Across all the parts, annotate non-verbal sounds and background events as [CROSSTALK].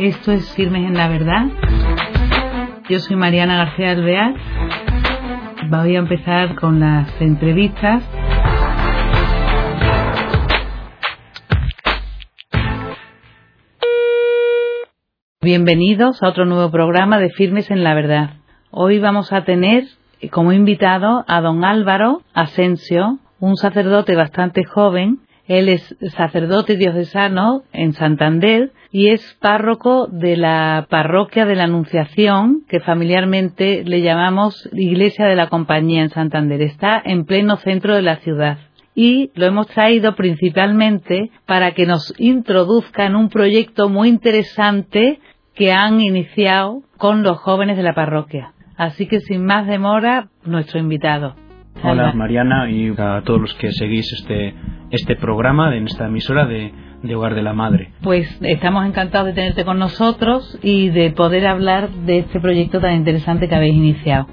Esto es Firmes en la Verdad. Yo soy Mariana García Alvear. Voy a empezar con las entrevistas. Bienvenidos a otro nuevo programa de Firmes en la Verdad. Hoy vamos a tener como invitado a don Álvaro Asensio, un sacerdote bastante joven. Él es sacerdote diocesano en Santander y es párroco de la parroquia de la Anunciación, que familiarmente le llamamos Iglesia de la Compañía en Santander. Está en pleno centro de la ciudad. Y lo hemos traído principalmente para que nos introduzca en un proyecto muy interesante que han iniciado con los jóvenes de la parroquia. Así que sin más demora, nuestro invitado. Hola Mariana y a todos los que seguís este, este programa en esta emisora de, de Hogar de la Madre. Pues estamos encantados de tenerte con nosotros y de poder hablar de este proyecto tan interesante que habéis iniciado.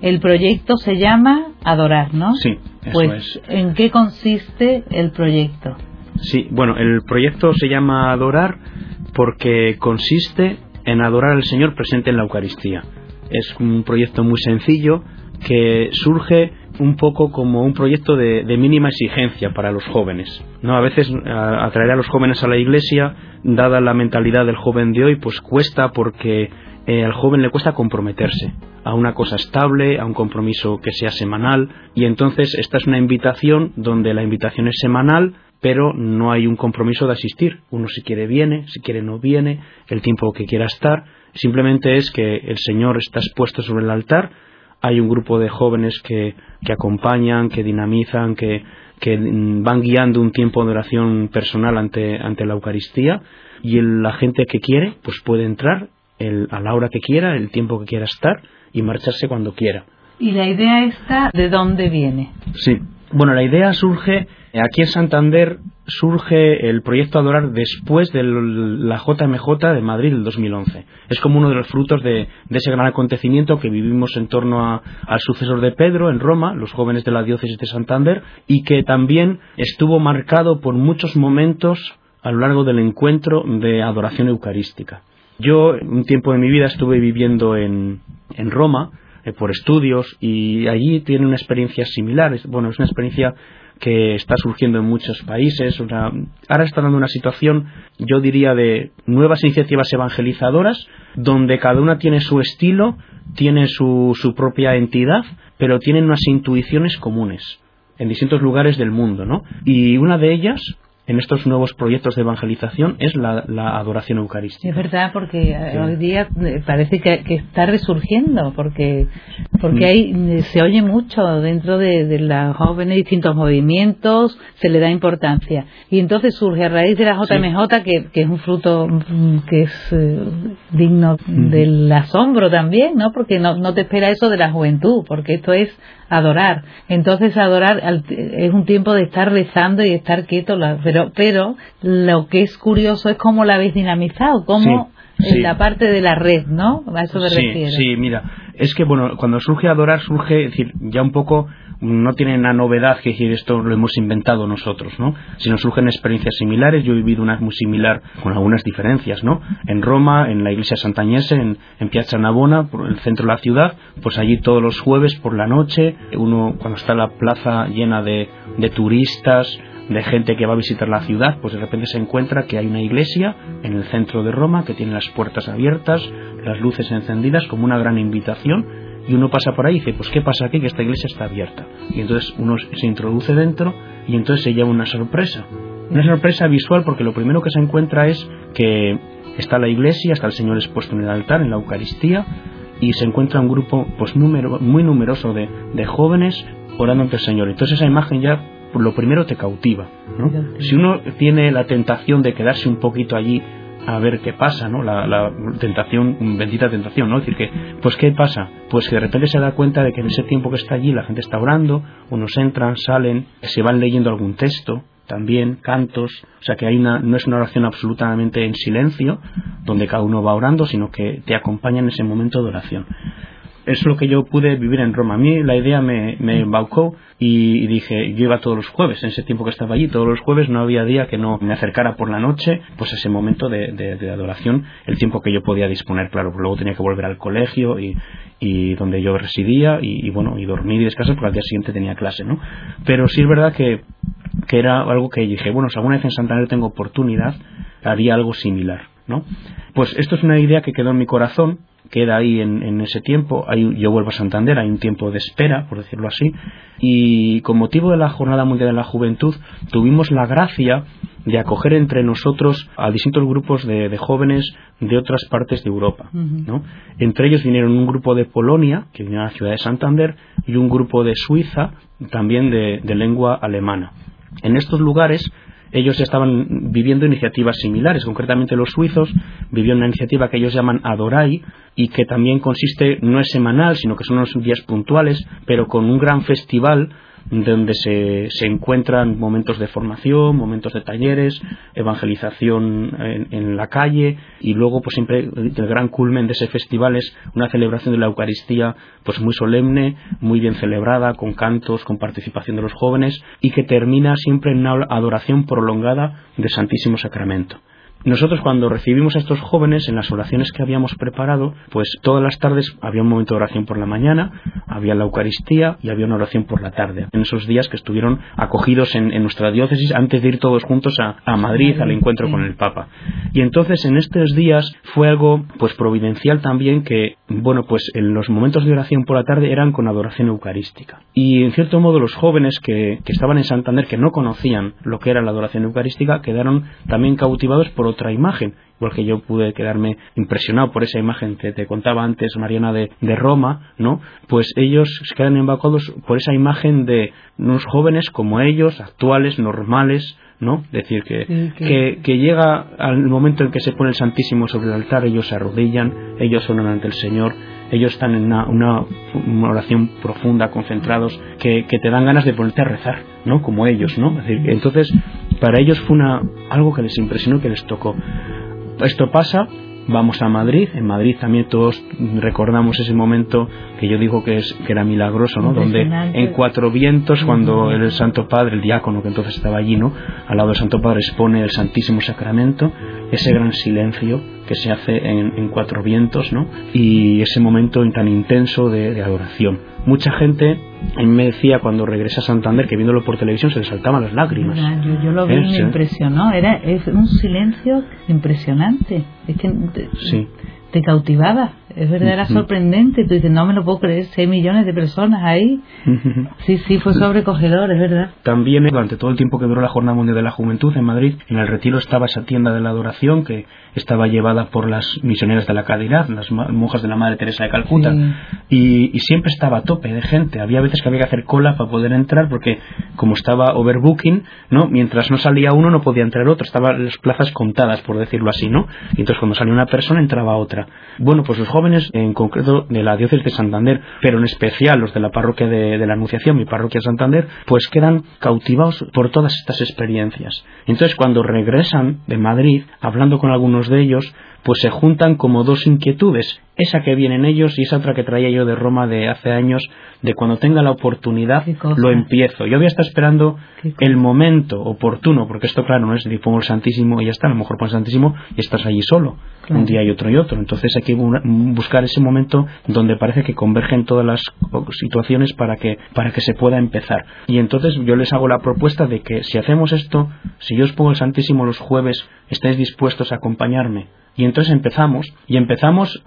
El proyecto se llama Adorar, ¿no? Sí, eso pues, es. ¿En qué consiste el proyecto? Sí, bueno, el proyecto se llama Adorar porque consiste en adorar al Señor presente en la Eucaristía. Es un proyecto muy sencillo que surge un poco como un proyecto de, mínima exigencia para los jóvenes. ¿no? A veces atraer a los jóvenes a la iglesia, dada la mentalidad del joven de hoy, pues cuesta porque eh, al joven le cuesta comprometerse a una cosa estable, a un compromiso que sea semanal, y entonces esta es una invitación donde la invitación es semanal, pero no hay un compromiso de asistir. Uno si quiere viene, si quiere no viene, el tiempo que quiera estar. Simplemente es que el Señor está expuesto sobre el altar, hay un grupo de jóvenes que, que acompañan, que dinamizan, que, que, van guiando un tiempo de oración personal ante, ante la Eucaristía y el, la gente que quiere pues puede entrar el, a la hora que quiera, el tiempo que quiera estar y marcharse cuando quiera. ¿Y la idea esta de dónde viene? Sí, bueno, la idea surge aquí en Santander surge el proyecto Adorar después de la JMJ de Madrid del 2011. Es como uno de los frutos de, de ese gran acontecimiento que vivimos en torno a, al sucesor de Pedro en Roma, los jóvenes de la diócesis de Santander, y que también estuvo marcado por muchos momentos a lo largo del encuentro de adoración eucarística. Yo un tiempo de mi vida estuve viviendo en, en Roma eh, por estudios y allí tiene una experiencia similar. Bueno, es una experiencia que está surgiendo en muchos países. Ahora está dando una situación, yo diría, de nuevas iniciativas evangelizadoras, donde cada una tiene su estilo, tiene su, su propia entidad, pero tienen unas intuiciones comunes en distintos lugares del mundo, ¿no? Y una de ellas en estos nuevos proyectos de evangelización es la, la adoración eucarística. Es verdad, porque sí. hoy día parece que, que, está resurgiendo, porque porque hay, se oye mucho dentro de, de los jóvenes distintos movimientos, se le da importancia. Y entonces surge a raíz de la JMJ, sí. que, que, es un fruto que es eh, digno mm. del asombro también, ¿no? Porque no, no te espera eso de la juventud, porque esto es adorar. Entonces adorar es un tiempo de estar rezando y estar quieto, pero, pero lo que es curioso es cómo la habéis dinamizado, cómo sí, en sí. la parte de la red, ¿no? A eso me sí, refiero. Sí, mira, es que bueno, cuando surge adorar surge, es decir, ya un poco no tiene una novedad que decir esto lo hemos inventado nosotros, ¿no? Sino surgen experiencias similares. Yo he vivido una muy similar con algunas diferencias, ¿no? En Roma, en la iglesia santañese, en, en Piazza Navona, por el centro de la ciudad, pues allí todos los jueves por la noche, uno cuando está la plaza llena de, de turistas, de gente que va a visitar la ciudad, pues de repente se encuentra que hay una iglesia en el centro de Roma que tiene las puertas abiertas, las luces encendidas como una gran invitación y uno pasa por ahí y dice, pues ¿qué pasa aquí? Que esta iglesia está abierta. Y entonces uno se introduce dentro y entonces se lleva una sorpresa. Una sorpresa visual porque lo primero que se encuentra es que está la iglesia, está el Señor expuesto en el altar, en la Eucaristía, y se encuentra un grupo pues número, muy numeroso de, de jóvenes orando ante el Señor. Entonces esa imagen ya lo primero te cautiva. ¿no? Si uno tiene la tentación de quedarse un poquito allí a ver qué pasa, ¿no? La, la, tentación, bendita tentación, ¿no? Es decir, que, pues, ¿qué pasa? Pues que de repente se da cuenta de que en ese tiempo que está allí la gente está orando, unos entran, salen, se van leyendo algún texto, también cantos, o sea que hay una, no es una oración absolutamente en silencio, donde cada uno va orando, sino que te acompaña en ese momento de oración. Es lo que yo pude vivir en Roma. A mí la idea me, me embaucó y, dije, yo iba todos los jueves, en ese tiempo que estaba allí, todos los jueves no había día que no me acercara por la noche, pues ese momento de, adoración, el tiempo que yo podía disponer, claro, luego tenía que volver al colegio y, y donde yo residía y, bueno, y dormir y descansar porque al día siguiente tenía clase, ¿no? Pero sí es verdad que, que era algo que dije, bueno, si alguna vez en Santander tengo oportunidad, haría algo similar, ¿no? Pues esto es una idea que quedó en mi corazón queda ahí en, ese tiempo. yo vuelvo a Santander, hay un tiempo de espera, por decirlo así. Y con motivo de la Jornada Mundial de la Juventud, tuvimos la gracia de acoger entre nosotros a distintos grupos de, jóvenes de otras partes de Europa. Entre ellos vinieron un grupo de Polonia, que vino a la ciudad de Santander, y un grupo de Suiza, también de, de lengua alemana. En estos lugares ellos estaban viviendo iniciativas similares. Concretamente los suizos vivían una iniciativa que ellos llaman Adorai y que también consiste, no es semanal, sino que son unos días puntuales, pero con un gran festival donde se, se, encuentran momentos de formación, momentos de talleres, evangelización en, la calle y luego pues siempre el gran culmen de ese festival es una celebración de la Eucaristía pues muy solemne, muy bien celebrada, con cantos, con participación de los jóvenes y que termina siempre en una adoración prolongada del Santísimo Sacramento. Nosotros cuando recibimos a estos jóvenes en las oraciones que habíamos preparado, pues todas las tardes había un momento de oración por la mañana, había la Eucaristía y había una oración por la tarde. En esos días que estuvieron acogidos en, nuestra diócesis antes de ir todos juntos a, Madrid al encuentro con el Papa. Y entonces en estos días fue algo pues providencial también que, bueno, pues en los momentos de oración por la tarde eran con adoración eucarística. Y en cierto modo los jóvenes que, que estaban en Santander, que no conocían lo que era la adoración eucarística, quedaron también cautivados por otra imagen, igual que yo pude quedarme impresionado por esa imagen que te contaba antes, Mariana, de, de Roma, ¿no? Pues ellos se quedan embacados por esa imagen de unos jóvenes como ellos, actuales, normales, ¿no? decir, que, que, llega al momento en que se pone el Santísimo sobre el altar, ellos se arrodillan, ellos son ante el Señor, ellos están en una, una, oración profunda, concentrados, que, que, te dan ganas de ponerte a rezar, ¿no? Como ellos, ¿no? decir, entonces, para ellos fue una, algo que les impresionó, que les tocó. Esto pasa, vamos a Madrid. En Madrid también todos recordamos ese momento que yo digo que, es, que era milagroso, ¿no? Donde en Cuatro Vientos, cuando el Santo Padre, el diácono que entonces estaba allí, ¿no? Al lado del Santo Padre expone el Santísimo Sacramento, ese gran silencio que se hace en, Cuatro Vientos, ¿no? Y ese momento tan intenso de adoración mucha gente a mí me decía cuando regresé a Santander que viéndolo por televisión se le saltaban las lágrimas. yo, lo vi, me impresionó, era es un silencio impresionante, es que sí. Te cautivaba. Es verdad, era sorprendente. Tú dices, no me lo puedo creer, 6 millones de personas ahí. Sí, sí, fue sobrecogedor, es verdad. También durante todo el tiempo que duró la Jornada Mundial de la Juventud en Madrid, en el retiro estaba esa tienda de la adoración que estaba llevada por las misioneras de la caridad, las monjas de la Madre Teresa de Calcuta. Y, siempre estaba a tope de gente. Había veces que había que hacer cola para poder entrar porque como estaba overbooking, ¿no? Mientras no salía uno no podía entrar otro. Estaban las plazas contadas, por decirlo así, ¿no? Y entonces cuando salía una persona entraba otra. Bueno, pues los jóvenes en concreto de la diócesis de Santander, pero en especial los de la parroquia de, la Anunciación, mi parroquia de Santander, pues quedan cautivados por todas estas experiencias. Entonces, cuando regresan de Madrid, hablando con algunos de ellos, pues se juntan como dos inquietudes, esa que vienen ellos y esa otra que traía yo de Roma de hace años, de cuando tenga la oportunidad lo empiezo. Yo había estado esperando el momento oportuno, porque esto claro no es ni pongo el Santísimo y ya está, a lo mejor pongo el Santísimo y estás allí solo, un día y otro y otro. Entonces hay que buscar ese momento donde parece que convergen todas las situaciones para que, para que se pueda empezar. Y entonces yo les hago la propuesta de que si hacemos esto, si yo os pongo el Santísimo los jueves, estáis dispuestos a acompañarme y entonces empezamos, y empezamos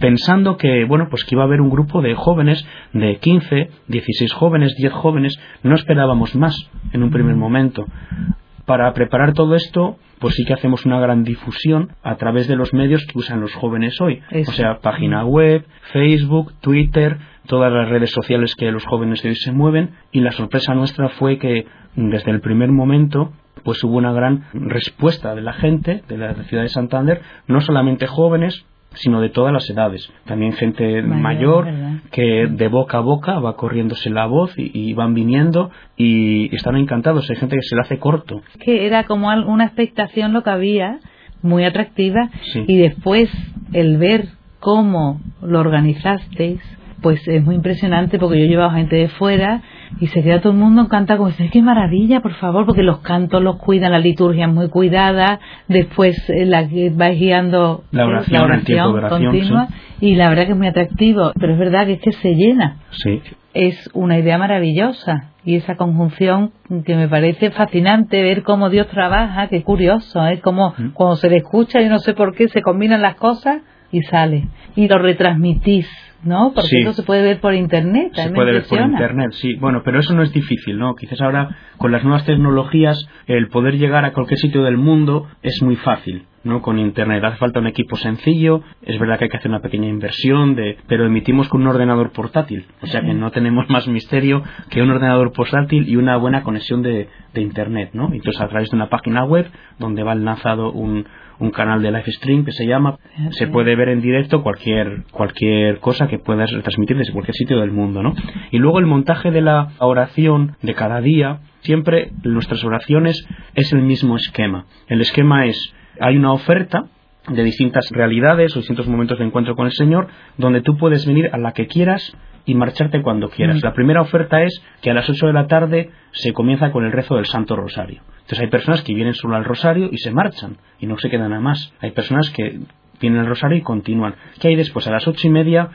pensando que, bueno, pues que iba a haber un grupo de jóvenes, de 15, 16 jóvenes, 10 jóvenes, no esperábamos más en un primer momento. Para preparar todo esto, pues sí que hacemos una gran difusión a través de los medios que usan los jóvenes hoy. O sea, página web, Facebook, Twitter, todas las redes sociales que los jóvenes de hoy se mueven. Y la sorpresa nuestra fue que desde el primer momento pues hubo una gran respuesta de la gente de la ciudad de Santander, no solamente jóvenes, sino de todas las edades. También gente mayor que de boca a boca va corriéndose la voz y, van viniendo y están encantados. Hay gente que se le hace corto. Que era como una expectación lo que había, muy atractiva, y después el ver cómo lo organizasteis, pues es muy impresionante porque yo he llevado gente de fuera y se queda todo el mundo encantado como dice, qué maravilla, por favor, porque los cantos los cuidan, la liturgia es muy cuidada, después eh, la va guiando la oración, continua y la verdad que es muy atractivo, pero es verdad que es que se llena. Sí. Es una idea maravillosa y esa conjunción que me parece fascinante ver cómo Dios trabaja, qué curioso, es ¿eh? como mm. cuando se le escucha y no sé por qué se combinan las cosas y sale y lo retransmitís ¿no? Porque eso se puede ver por internet. Se puede ver por internet, sí. Bueno, pero eso no es difícil, ¿no? Quizás ahora con las nuevas tecnologías el poder llegar a cualquier sitio del mundo es muy fácil. ¿no? con internet hace falta un equipo sencillo es verdad que hay que hacer una pequeña inversión de pero emitimos con un ordenador portátil o sea que no tenemos más misterio que un ordenador portátil y una buena conexión de, de internet ¿no? entonces a través de una página web donde va enlazado un, un canal de live stream que se llama. Se puede ver en directo cualquier cualquier cosa que puedas retransmitir desde cualquier sitio del mundo no y luego el montaje de la oración de cada día siempre nuestras oraciones es el mismo esquema. El esquema es hay una oferta de distintas realidades o distintos momentos de encuentro con el Señor donde tú puedes venir a la que quieras y marcharte cuando quieras. Mm. La primera oferta es que a las 8 de la tarde se comienza con el rezo del Santo Rosario. Entonces hay personas que vienen solo al Rosario y se marchan y no se quedan a más. Hay personas que vienen al Rosario y continúan. ¿Qué hay después? A las ocho y media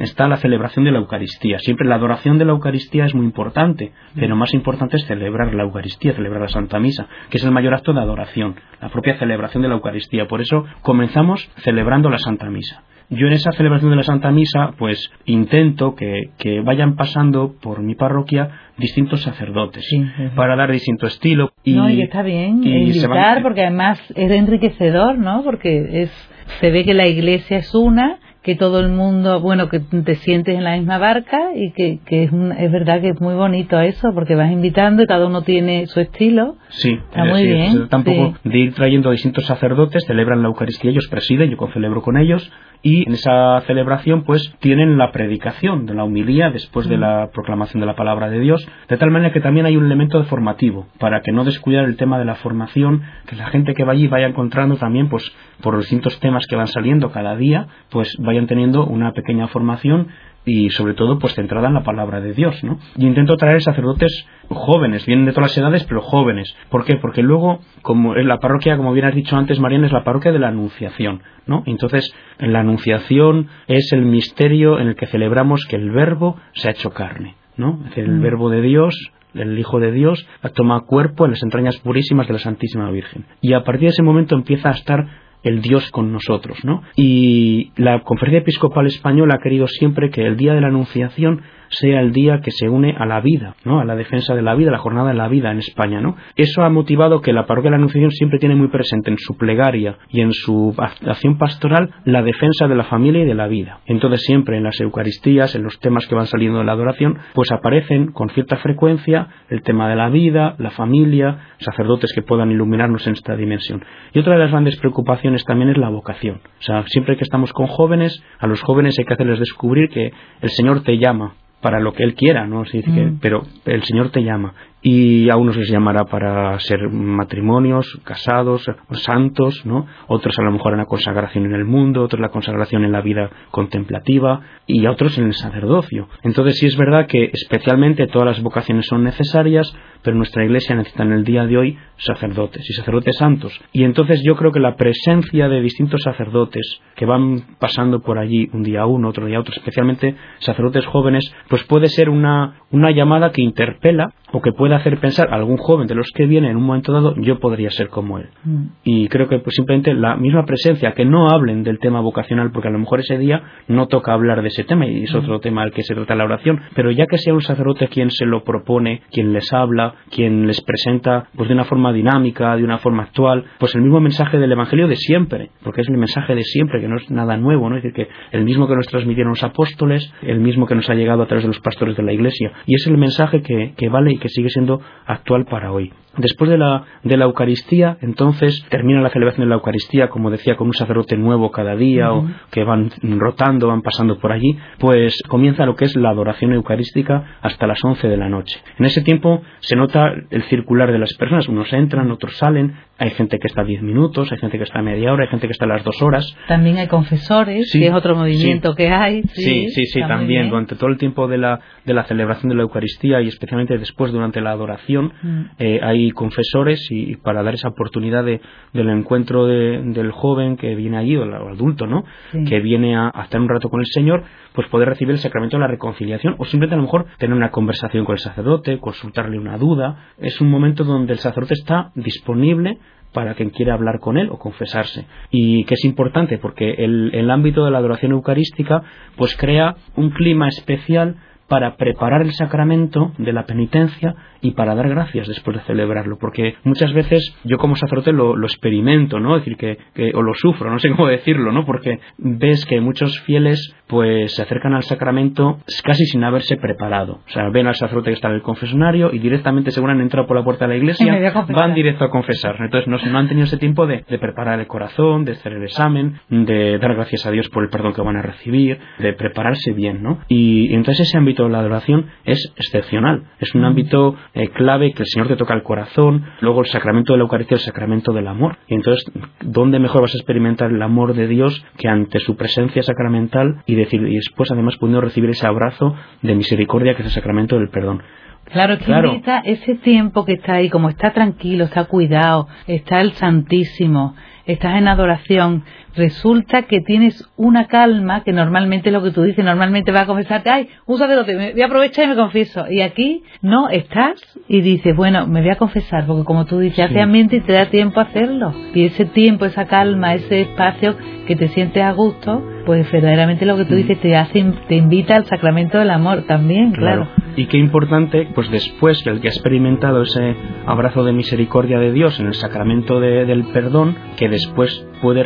está la celebración de la Eucaristía. Siempre la adoración de la Eucaristía es muy importante, pero más importante es celebrar la Eucaristía, celebrar la Santa Misa, que es el mayor acto de adoración, la propia celebración de la Eucaristía. Por eso comenzamos celebrando la Santa Misa yo en esa celebración de la Santa Misa, pues intento que, vayan pasando por mi parroquia distintos sacerdotes para dar distinto estilo. Y, no, y está bien, invitar, porque además es enriquecedor, ¿no? Porque es se ve que la iglesia es una que todo el mundo, bueno, que te sientes en la misma barca y que, que es, es verdad que es muy bonito eso, porque vas invitando y cada uno tiene su estilo. Sí, está muy bien. Tampoco de ir trayendo a distintos sacerdotes, celebran la Eucaristía, ellos presiden, yo celebro con ellos, y en esa celebración pues tienen la predicación de la humilía después de mm. la proclamación de la palabra de Dios, de tal manera que también hay un elemento de formativo, para que no descuidar el tema de la formación, que la gente que va allí vaya encontrando también pues por los distintos temas que van saliendo cada día, pues vayan teniendo una pequeña formación y sobre todo pues centrada en la palabra de Dios, ¿no? Y intento traer sacerdotes jóvenes, vienen de todas las edades, pero jóvenes. ¿Por qué? Porque luego, como en la parroquia, como bien has dicho antes, Mariana, es la parroquia de la Anunciación, ¿no? Entonces, en la Anunciación es el misterio en el que celebramos que el Verbo se ha hecho carne, ¿no? el mm. Verbo de Dios el Hijo de Dios toma cuerpo en las entrañas purísimas de la Santísima Virgen. Y a partir de ese momento empieza a estar el Dios con nosotros, ¿no? Y la Conferencia Episcopal Española ha querido siempre que el día de la Anunciación sea el día que se une a la vida, ¿no? a la defensa de la vida, la jornada de la vida en España. ¿no? Eso ha motivado que la parroquia de la Anunciación siempre tiene muy presente en su plegaria y en su acción pastoral la defensa de la familia y de la vida. Entonces siempre en las Eucaristías, en los temas que van saliendo de la adoración, pues aparecen con cierta frecuencia el tema de la vida, la familia, sacerdotes que puedan iluminarnos en esta dimensión. Y otra de las grandes preocupaciones también es la vocación. O sea, siempre que estamos con jóvenes, a los jóvenes hay que hacerles descubrir que el Señor te llama para lo que él quiera, ¿no? Mm. pero el Señor te llama y a unos les llamará para ser matrimonios, casados, santos, ¿no? Otros a lo mejor en la consagración en el mundo, otros la consagración en la vida contemplativa y a otros en el sacerdocio. Entonces sí es verdad que especialmente todas las vocaciones son necesarias, pero nuestra iglesia necesita en el día de hoy sacerdotes y sacerdotes santos. Y entonces yo creo que la presencia de distintos sacerdotes que van pasando por allí un día uno, otro día otro, especialmente sacerdotes jóvenes, pues puede ser una, una llamada que interpela o que puede hacer pensar a algún joven de los que viene en un momento dado, yo podría ser como él. Mm. Y creo que pues, simplemente la misma presencia, que no hablen del tema vocacional, porque a lo mejor ese día no toca hablar de ese tema y es mm. otro tema al que se trata la oración, pero ya que sea un sacerdote quien se lo propone, quien les habla, quien les presenta pues de una forma dinámica, de una forma actual, pues el mismo mensaje del Evangelio de siempre, porque es el mensaje de siempre, que no es nada nuevo, ¿no? Es decir, que el mismo que nos transmitieron los apóstoles, el mismo que nos ha llegado a través de los pastores de la Iglesia, y es el mensaje que, que vale y que sigue siendo actual para hoy. Después de la, de la Eucaristía, entonces termina la celebración de la Eucaristía, como decía, con un sacerdote nuevo cada día, o que van rotando, van pasando por allí, pues comienza lo que es la adoración eucarística hasta las 11 de la noche. En ese tiempo se nota el circular de las personas, unos entran, otros salen, hay gente que está 10 minutos, hay gente que está media hora, hay gente que está las dos horas. También hay confesores, que es otro movimiento que hay. Sí, sí, sí, también. Durante todo el tiempo de la, de la celebración de la Eucaristía y especialmente después durante la adoración, mm. eh, hay confesores y, para dar esa oportunidad de, del encuentro del joven que viene allí, o el adulto, ¿no? Que viene a, a estar un rato con el Señor, pues poder recibir el sacramento de la reconciliación o simplemente a lo mejor tener una conversación con el sacerdote, consultarle una duda. Es un momento donde el sacerdote está disponible para quien quiera hablar con él o confesarse. Y que es importante porque el, el ámbito de la adoración eucarística pues crea un clima especial para preparar el sacramento de la penitencia y para dar gracias después de celebrarlo, porque muchas veces yo como sacerdote lo, experimento, ¿no? Es decir, que, o lo sufro, no sé cómo decirlo, ¿no? Porque ves que muchos fieles pues se acercan al sacramento casi sin haberse preparado. O sea, ven al sacerdote que está en el confesionario y directamente según han entrado por la puerta de la iglesia [LAUGHS] van directo a confesar. Entonces no, han tenido ese tiempo de, de preparar el corazón, de hacer el examen, de dar gracias a Dios por el perdón que van a recibir, de prepararse bien, ¿no? Y, entonces ese ámbito de la adoración es excepcional. Es un mm. ámbito eh, clave que el Señor te toca el corazón, luego el sacramento de la Eucaristía, el sacramento del amor. Y entonces, ¿dónde mejor vas a experimentar el amor de Dios que ante su presencia sacramental y decir y después además pudiendo recibir ese abrazo de misericordia que es el sacramento del perdón? Claro, que claro. ese tiempo que está ahí, como está tranquilo, está cuidado, está el Santísimo, estás en adoración, resulta que tienes una calma que normalmente lo que tú dices, normalmente va a confesarte, ay, un sacerdote, me voy a aprovechar y me confieso. Y aquí no, estás y dices, bueno, me voy a confesar, porque como tú dices, hace ambiente y te da tiempo a hacerlo. Y ese tiempo, esa calma, ese espacio que te sientes a gusto, pues verdaderamente lo que tú mm. dices te hace, te invita al sacramento del amor también, claro. Y qué importante, pues después que el que ha experimentado ese abrazo de misericordia de Dios en el sacramento del perdón, que después puede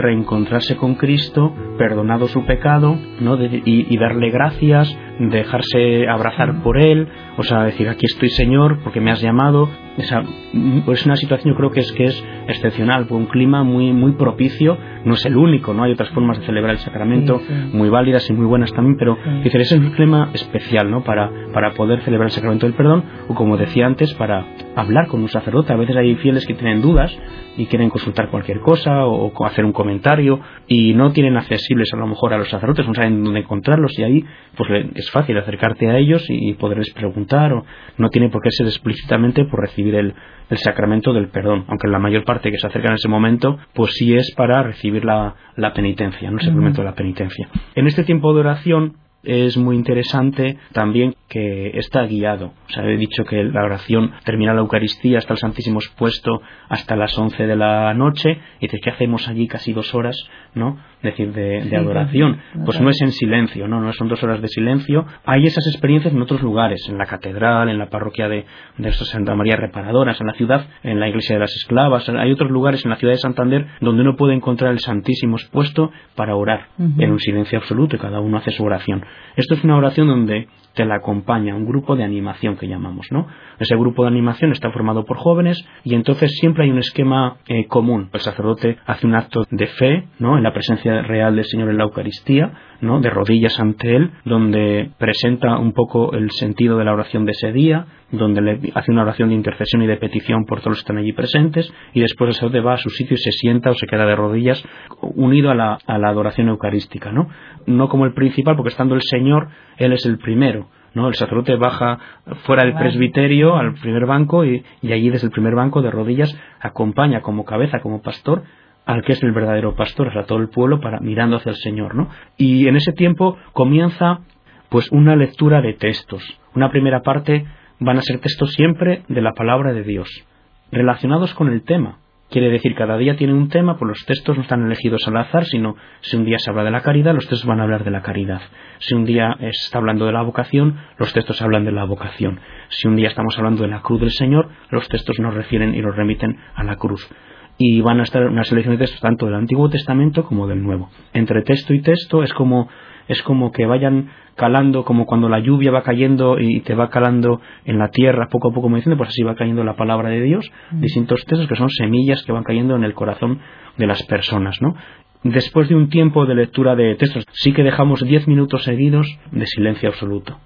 con Cristo, perdonado su pecado, ¿no? y, darle gracias, dejarse abrazar por Él, o sea, decir, aquí estoy Señor, porque me has llamado. Esa, es una situación yo creo que es que es excepcional, un clima muy muy propicio, no es el único, no hay otras formas de celebrar el sacramento muy válidas y muy buenas también, pero decir, ese es un clima especial, ¿no? Para, para poder celebrar el sacramento del perdón, o como decía antes, para hablar con un sacerdote. A veces hay fieles que tienen dudas y quieren consultar cualquier cosa o, o hacer un comentario y no tienen accesibles a lo mejor a los sacerdotes, no saben dónde encontrarlos y ahí pues es fácil acercarte a ellos y poderles preguntar o no tiene por qué ser explícitamente por recibir el, el sacramento del perdón, aunque la mayor parte que se acerca en ese momento pues sí es para recibir la, la penitencia, no el sacramento de la penitencia. En este tiempo de oración es muy interesante también que está guiado. O sea, he dicho que la oración termina la Eucaristía, hasta el Santísimo expuesto hasta las 11 de la noche. Y dices, ¿qué hacemos allí casi dos horas, no? decir, de, adoración. Pues no es en silencio, ¿no? No son dos horas de silencio. Hay esas experiencias en otros lugares, en la catedral, en la parroquia de, de Santa María Reparadoras, en la ciudad, en la iglesia de las esclavas. Hay otros lugares en la ciudad de Santander donde uno puede encontrar el Santísimo expuesto para orar en un silencio absoluto y cada uno hace su oración. Esto es una oración donde te la acompaña un grupo de animación que llamamos, ¿no? Ese grupo de animación está formado por jóvenes y entonces siempre hay un esquema eh, común. El sacerdote hace un acto de fe, ¿no? En la presencia real del Señor en la Eucaristía, ¿no? De rodillas ante Él, donde presenta un poco el sentido de la oración de ese día, donde le hace una oración de intercesión y de petición por todos los que están allí presentes, y después el sacerdote va a su sitio y se sienta o se queda de rodillas, unido a la, a la adoración eucarística, ¿no? No como el principal, porque estando el Señor, Él es el primero, ¿no? El sacerdote baja fuera del presbiterio al primer banco y, allí desde el primer banco de rodillas acompaña como cabeza, como pastor al que es el verdadero pastor, a todo el pueblo, para mirando hacia el Señor, ¿no? Y en ese tiempo comienza pues una lectura de textos. Una primera parte van a ser textos siempre de la palabra de Dios, relacionados con el tema. Quiere decir, cada día tiene un tema, pues los textos no están elegidos al azar, sino si un día se habla de la caridad, los textos van a hablar de la caridad. Si un día está hablando de la vocación, los textos hablan de la vocación. Si un día estamos hablando de la cruz del Señor, los textos nos refieren y nos remiten a la cruz. Y van a estar una selección de textos tanto del Antiguo Testamento como del Nuevo. Entre texto y texto es como es como que vayan calando, como cuando la lluvia va cayendo y te va calando en la tierra poco a poco, como diciendo, pues así va cayendo la palabra de Dios, mm. distintos textos que son semillas que van cayendo en el corazón de las personas, ¿no? Después de un tiempo de lectura de textos, sí que dejamos diez minutos seguidos de silencio absoluto.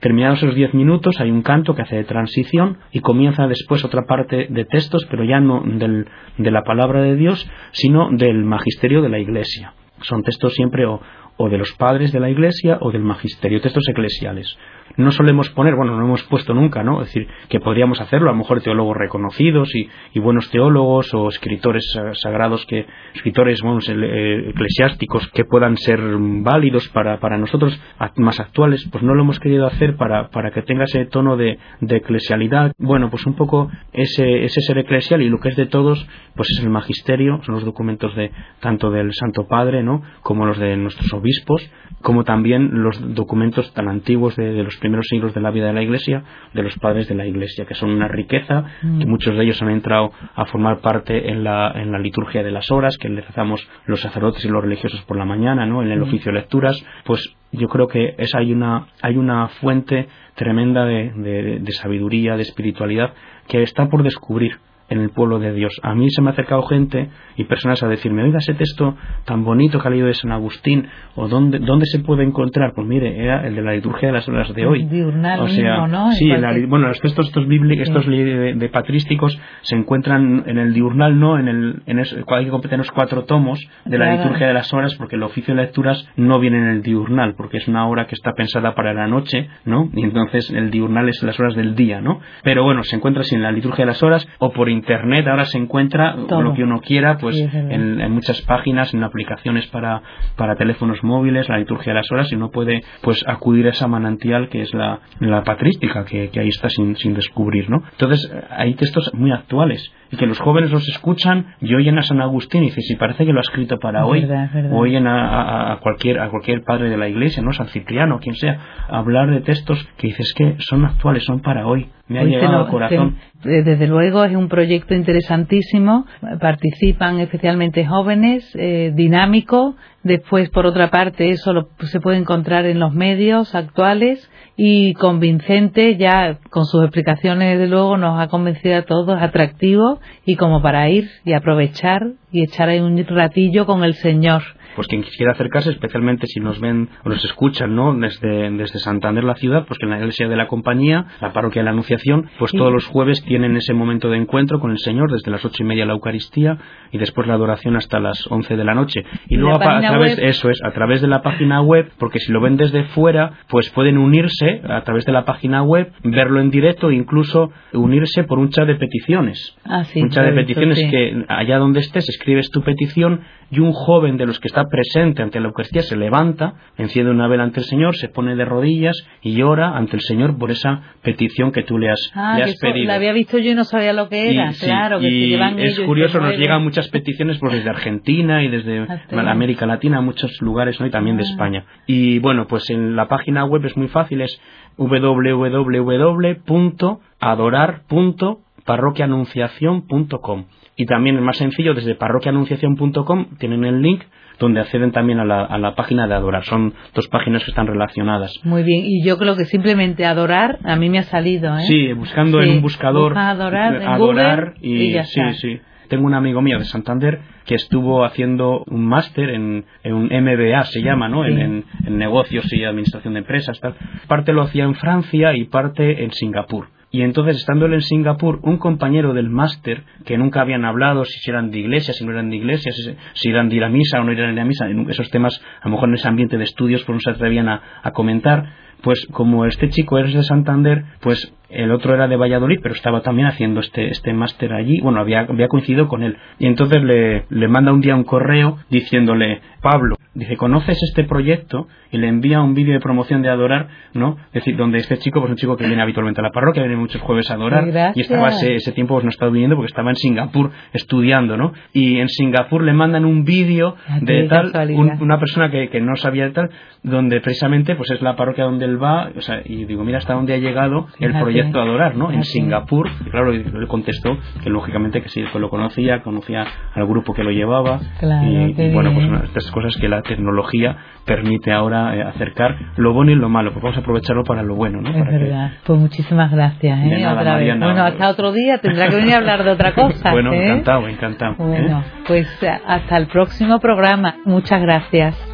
Terminados esos diez minutos hay un canto que hace de transición y comienza después otra parte de textos, pero ya no de la palabra de Dios, sino del magisterio de la Iglesia. Son textos siempre o, o de los padres de la Iglesia o del magisterio, textos eclesiales no solemos poner, bueno, no hemos puesto nunca, ¿no? Es decir, que podríamos hacerlo, a lo mejor teólogos reconocidos y, buenos teólogos o escritores sagrados, que escritores eh, eclesiásticos que puedan ser válidos para, para nosotros, más actuales, pues no lo hemos querido hacer para, para que tenga ese tono de, de eclesialidad. Bueno, pues un poco ese, ese ser eclesial y lo que es de todos, pues es el magisterio, son los documentos de tanto del Santo Padre, ¿no? Como los de nuestros obispos, como también los documentos tan antiguos de, de los primeros siglos de la vida de la Iglesia, de los padres de la Iglesia, que son una riqueza, que mm. muchos de ellos han entrado a formar parte en la, en la liturgia de las horas, que le rezamos los sacerdotes y los religiosos por la mañana, ¿no? en el mm. oficio de lecturas, pues yo creo que es, hay, una, hay una fuente tremenda de sabiduría, de espiritualidad, que está por descubrir en el pueblo de Dios. A mí se me ha acercado gente y personas a decirme, oiga, ese texto tan bonito que ha leído de San Agustín, o dónde, dónde se puede encontrar. Pues mire, era el de la liturgia de las horas de hoy. Diurnal o sea, ¿no? Sí, bueno, los textos estos bíblicos, estos de, patrísticos se encuentran en el diurnal, no, en el, en eso, hay que completar los cuatro tomos de la liturgia de las horas, porque el oficio de lecturas no viene en el diurnal, porque es una hora que está pensada para la noche, ¿no? Y entonces el diurnal es las horas del día, ¿no? Pero bueno, se encuentra así en la liturgia de las horas o por internet ahora se encuentra lo que uno quiera pues en, muchas páginas en aplicaciones para, para teléfonos móviles la liturgia de las horas y uno puede pues acudir a esa manantial que es la, la patrística que, ahí está sin, sin descubrir ¿no? entonces hay textos muy actuales y que los jóvenes los escuchan y oyen a San Agustín y dicen si parece que lo ha escrito para hoy o oyen a, cualquier a cualquier padre de la iglesia no San Cipriano quien sea hablar de textos que dices que son actuales son para hoy me ha llegado al corazón. Eh, desde luego es un proyecto interesantísimo. Participan especialmente jóvenes, eh, dinámico. Después, por otra parte, eso se puede encontrar en los medios actuales y convincente. Ya con sus explicaciones, desde luego, nos ha convencido a todos, atractivo y como para ir y aprovechar y echar ahí un ratillo con el Señor pues quien quisiera acercarse, especialmente si nos ven o nos escuchan, ¿no? Desde, desde Santander, la ciudad, pues que en la iglesia de la compañía, la parroquia de la Anunciación, pues todos los jueves tienen ese momento de encuentro con el Señor, desde las ocho y media la Eucaristía y después la adoración hasta las once de la noche. Y, luego a, través, eso es, a través de la página web, porque si lo ven desde fuera, pues pueden unirse a través de la página web, verlo en directo e incluso unirse por un chat de peticiones. Ah, un chat de peticiones que allá donde estés escribes tu petición y un joven de los que está presente ante la Eucaristía se levanta, enciende una vela ante el Señor, se pone de rodillas y llora ante el Señor por esa petición que tú le has, ah, le has pedido. La había visto yo y no sabía lo que era, claro, que y es curioso, nos llegan muchas peticiones pues, desde Argentina y desde América Latina, muchos lugares ¿no? y también de ah. España. Y bueno, pues en la página web es muy fácil, es www.adorar.parroquianunciación.com y también es más sencillo, desde parroquianunciación.com tienen el link donde acceden también a la, a la, página de Adorar. Son dos páginas que están relacionadas. Muy bien, y yo creo que simplemente Adorar a mí me ha salido. ¿eh? Sí, buscando en un buscador Adorar, en adorar y, sí, sí. Tengo un amigo mío de Santander que estuvo haciendo un máster en, en, un MBA, se llama, ¿no? En, en, negocios y administración de empresas. Tal. Parte lo hacía en Francia y parte en Singapur y entonces, estando él en Singapur, un compañero del máster, que nunca habían hablado si eran de iglesia, si no eran de iglesia, si, eran de ir a misa o no eran de ir misa, esos temas, a lo mejor en ese ambiente de estudios, pues no se atrevían a comentar, pues como este chico es de Santander, pues el otro era de Valladolid, pero estaba también haciendo este, este máster allí, bueno, había, había coincidido con él. Y entonces le, le manda un día un correo diciéndole, Pablo, dice, ¿conoces este proyecto? Y le envía un vídeo de promoción de Adorar, ¿no? Es decir, donde este chico, pues un chico que viene habitualmente a la parroquia, viene muchos jueves a Adorar, y estaba ese, ese tiempo, pues no estaba viniendo porque estaba en Singapur estudiando, ¿no? Y en Singapur le mandan un vídeo de tal, una persona que, que no sabía de tal, donde precisamente, pues es la parroquia donde él va, o sea, y digo, mira hasta dónde ha llegado el proyecto Adorar, ¿no? En Singapur, y claro, él contestó que lógicamente que sí, que lo conocía, conocía al grupo que lo llevaba, y, bueno, pues estas cosas que la tecnología permite ahora eh, acercar lo bueno y lo malo, pues vamos a aprovecharlo para lo bueno, ¿no? Es verdad. Pues muchísimas gracias, ¿eh? otra vez. Bueno, hasta otro día tendrá que venir a hablar de otra [LAUGHS] cosa. bueno, ¿eh? encantado, encantado. Bueno, pues hasta el próximo programa. Muchas gracias.